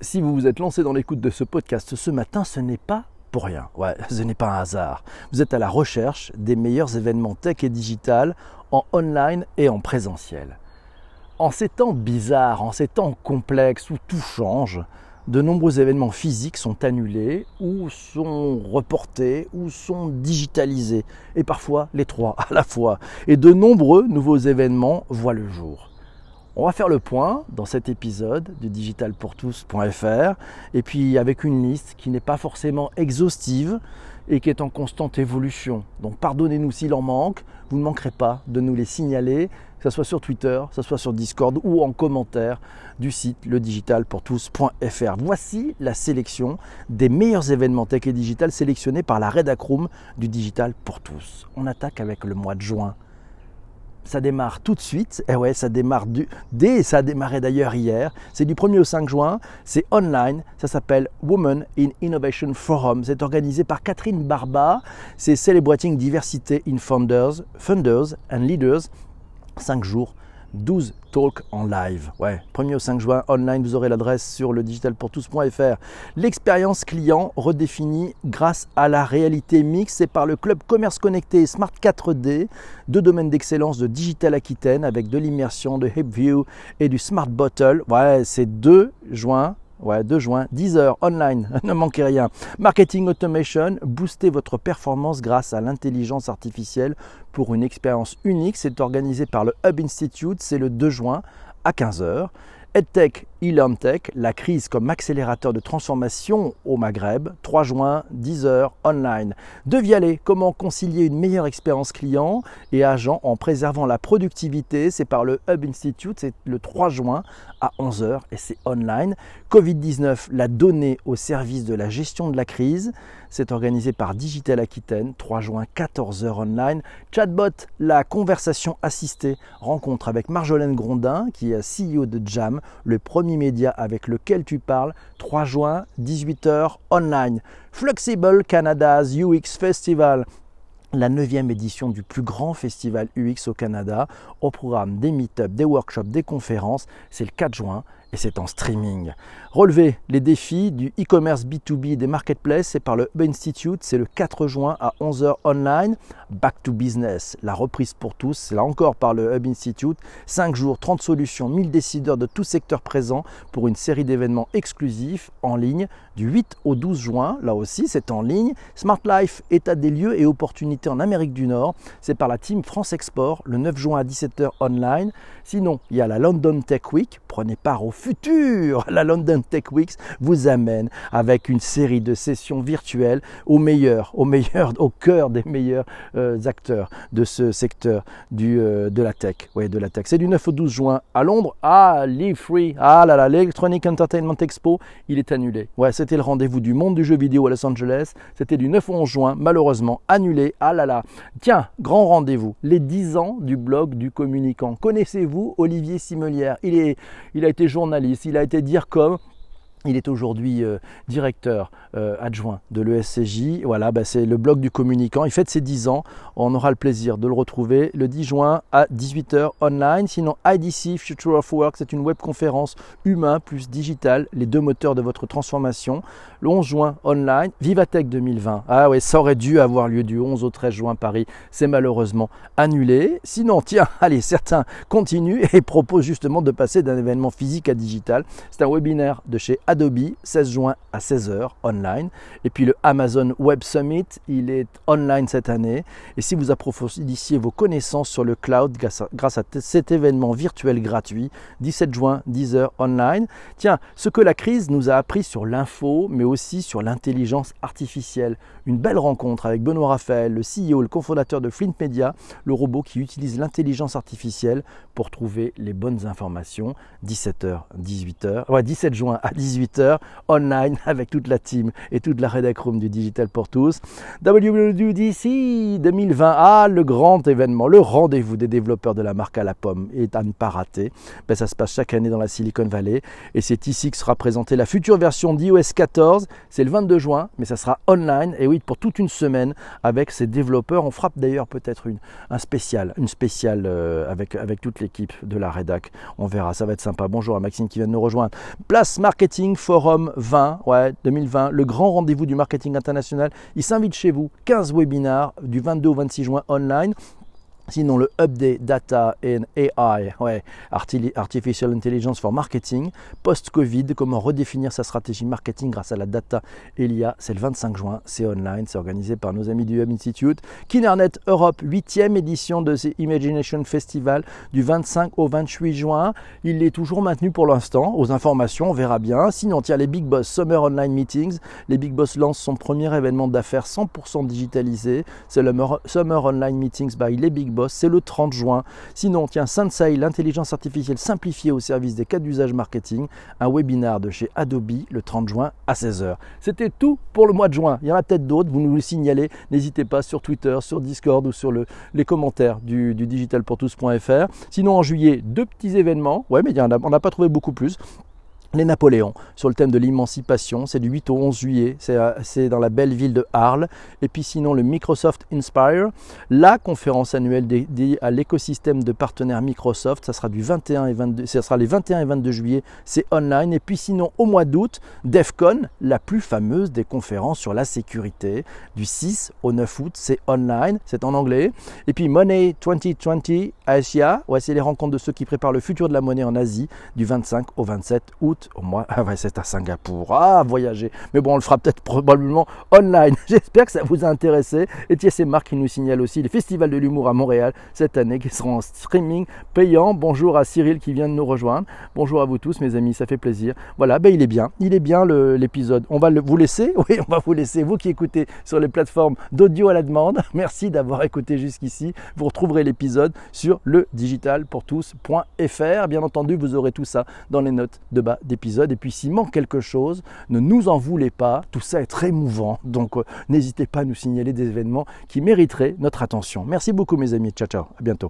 si vous vous êtes lancé dans l'écoute de ce podcast ce matin, ce n'est pas pour rien. Ouais, ce n'est pas un hasard. Vous êtes à la recherche des meilleurs événements tech et digital en online et en présentiel. En ces temps bizarres, en ces temps complexes où tout change, de nombreux événements physiques sont annulés ou sont reportés ou sont digitalisés. Et parfois les trois à la fois. Et de nombreux nouveaux événements voient le jour. On va faire le point dans cet épisode de digitalpourtous.fr et puis avec une liste qui n'est pas forcément exhaustive et qui est en constante évolution. Donc pardonnez-nous s'il en manque, vous ne manquerez pas de nous les signaler, que ce soit sur Twitter, que ce soit sur Discord ou en commentaire du site ledigitalpourtous.fr. Voici la sélection des meilleurs événements tech et digital sélectionnés par la Redacroom du Digital pour tous. On attaque avec le mois de juin ça démarre tout de suite. Et eh ouais, ça démarre dès, ça a démarré d'ailleurs hier. C'est du 1er au 5 juin. C'est online. Ça s'appelle Women in Innovation Forum. C'est organisé par Catherine Barba. C'est Celebrating Diversity in Founders, Funders and Leaders. 5 jours 12 talks en live. Ouais, 1er au 5 juin, online, vous aurez l'adresse sur le digitalpourtous.fr. L'expérience client redéfinie grâce à la réalité mixte, c'est par le club Commerce Connecté Smart 4D, deux domaines d'excellence de Digital Aquitaine avec de l'immersion, de HipView et du Smart Bottle. Ouais, c'est 2 juin Ouais, 2 juin, 10 heures online, ne manquez rien. Marketing Automation, boostez votre performance grâce à l'intelligence artificielle pour une expérience unique. C'est organisé par le Hub Institute, c'est le 2 juin à 15 heures. EdTech, e-LearnTech, la crise comme accélérateur de transformation au Maghreb, 3 juin, 10h, online. De Vialet, comment concilier une meilleure expérience client et agent en préservant la productivité, c'est par le Hub Institute, c'est le 3 juin à 11h et c'est online. Covid-19, la donnée au service de la gestion de la crise, c'est organisé par Digital Aquitaine, 3 juin, 14h online. Chatbot, la conversation assistée, rencontre avec Marjolaine Grondin, qui est CEO de Jam, le premier avec lequel tu parles, 3 juin, 18h online. Flexible Canada's UX Festival, la neuvième édition du plus grand festival UX au Canada, au programme des meet-ups, des workshops, des conférences. C'est le 4 juin et c'est en streaming. Relever les défis du e-commerce B2B des marketplaces, c'est par le Hub Institute, c'est le 4 juin à 11h online. Back to business, la reprise pour tous, c'est là encore par le Hub Institute. 5 jours, 30 solutions, 1000 décideurs de tout secteur présents pour une série d'événements exclusifs en ligne du 8 au 12 juin. Là aussi, c'est en ligne. Smart Life, état des lieux et opportunités en Amérique du Nord, c'est par la team France Export le 9 juin à 17h online. Sinon, il y a la London Tech Week, prenez part au futur. La London Tech Weeks vous amène avec une série de sessions virtuelles au meilleur, au meilleur, au cœur des meilleurs euh, acteurs de ce secteur du, euh, de la tech. Ouais, de la tech. C'est du 9 au 12 juin à Londres. Ah, Live Free. Ah là là, l'Electronic Entertainment Expo, il est annulé. Ouais, c'était le rendez-vous du monde du jeu vidéo à Los Angeles. C'était du 9 au 11 juin, malheureusement annulé. Ah là là. Tiens, grand rendez-vous. Les 10 ans du blog du communicant. Connaissez-vous Olivier Simelière? Il, est, il a été journaliste, il a été dire comme il est aujourd'hui euh, directeur euh, adjoint de l'ESCJ. Voilà, bah, c'est le blog du communicant. Il fête ses 10 ans. On aura le plaisir de le retrouver le 10 juin à 18h online. Sinon, IDC Future of Work, c'est une webconférence humain plus digital, les deux moteurs de votre transformation. Le 11 juin online, Vivatech 2020. Ah ouais, ça aurait dû avoir lieu du 11 au 13 juin Paris. C'est malheureusement annulé. Sinon, tiens, allez, certains continuent et proposent justement de passer d'un événement physique à digital. C'est un webinaire de chez Adobe Adobe, 16 juin à 16h online. Et puis le Amazon Web Summit, il est online cette année. Et si vous approfondissiez vos connaissances sur le cloud grâce à, cet événement virtuel gratuit, 17 juin, 10h online. Tiens, ce que la crise nous a appris sur l'info, mais aussi sur l'intelligence artificielle. Une belle rencontre avec Benoît Raphaël, le CEO, le cofondateur de Flint Media, le robot qui utilise l'intelligence artificielle pour trouver les bonnes informations. 17h, 18h, ouais, 17 juin à 18h online avec toute la team et toute la rédac du Digital pour tous. WWDC 2020, ah le grand événement, le rendez-vous des développeurs de la marque à la pomme est à ne pas rater. Ben, ça se passe chaque année dans la Silicon Valley et c'est ici que sera présentée la future version d'iOS 14. C'est le 22 juin, mais ça sera online et oui pour toute une semaine avec ces développeurs. On frappe d'ailleurs peut-être une un spécial, une spéciale euh, avec avec toute l'équipe de la rédac. On verra, ça va être sympa. Bonjour à Maxime qui vient de nous rejoindre. Place marketing Forum 20, ouais, 2020, le grand rendez-vous du marketing international. Il s'invite chez vous, 15 webinars du 22 au 26 juin online. Sinon, le Update Data and AI, ouais, Artificial Intelligence for Marketing, post-Covid, comment redéfinir sa stratégie marketing grâce à la data? Et l'IA, c'est le 25 juin, c'est online, c'est organisé par nos amis du Hub Institute. Kinernet Europe, 8e édition de ces Imagination Festival du 25 au 28 juin. Il est toujours maintenu pour l'instant, aux informations, on verra bien. Sinon, a les Big Boss Summer Online Meetings. Les Big Boss lancent son premier événement d'affaires 100% digitalisé. C'est le Summer Online Meetings by les Big c'est le 30 juin. Sinon, tiens, Sensei, l'intelligence artificielle simplifiée au service des cas d'usage marketing, un webinar de chez Adobe le 30 juin à 16h. C'était tout pour le mois de juin. Il y en a peut-être d'autres, vous nous le signalez. N'hésitez pas sur Twitter, sur Discord ou sur les commentaires du, du digitalpourtous.fr. Sinon, en juillet, deux petits événements. Ouais, mais on n'a pas trouvé beaucoup plus les Napoléons sur le thème de l'émancipation. C'est du 8 au 11 juillet. C'est dans la belle ville de Arles. Et puis sinon, le Microsoft Inspire, la conférence annuelle dédiée à l'écosystème de partenaires Microsoft. Ça sera du 21 et 22, ça sera les 21 et 22 juillet. C'est online. Et puis sinon, au mois d'août, DEFCON, la plus fameuse des conférences sur la sécurité. Du 6 au 9 août, c'est online. C'est en anglais. Et puis Money 2020 Asia. Ouais, c'est les rencontres de ceux qui préparent le futur de la monnaie en Asie. Du 25 au 27 août au ouais, c'est à Singapour. Ah, voyager. Mais bon, on le fera peut-être probablement online. J'espère que ça vous a intéressé. Et tiens, c'est Marc qui nous signale aussi les festivals de l'humour à Montréal cette année qui seront en streaming payant. Bonjour à Cyril qui vient de nous rejoindre. Bonjour à vous tous, mes amis, ça fait plaisir. Voilà, ben il est bien. Il est bien l'épisode. On va le, vous laisser? Oui, on va vous laisser. Vous qui écoutez sur les plateformes d'audio à la demande. Merci d'avoir écouté jusqu'ici. Vous retrouverez l'épisode sur le digitalpourtous.fr. Bien entendu, vous aurez tout ça dans les notes de bas d'épisode. Et puis s'il manque quelque chose, ne nous en voulez pas. Tout ça est très mouvant. Donc euh, n'hésitez pas à nous signaler des événements qui mériteraient notre attention. Merci beaucoup mes amis. Ciao ciao. À bientôt.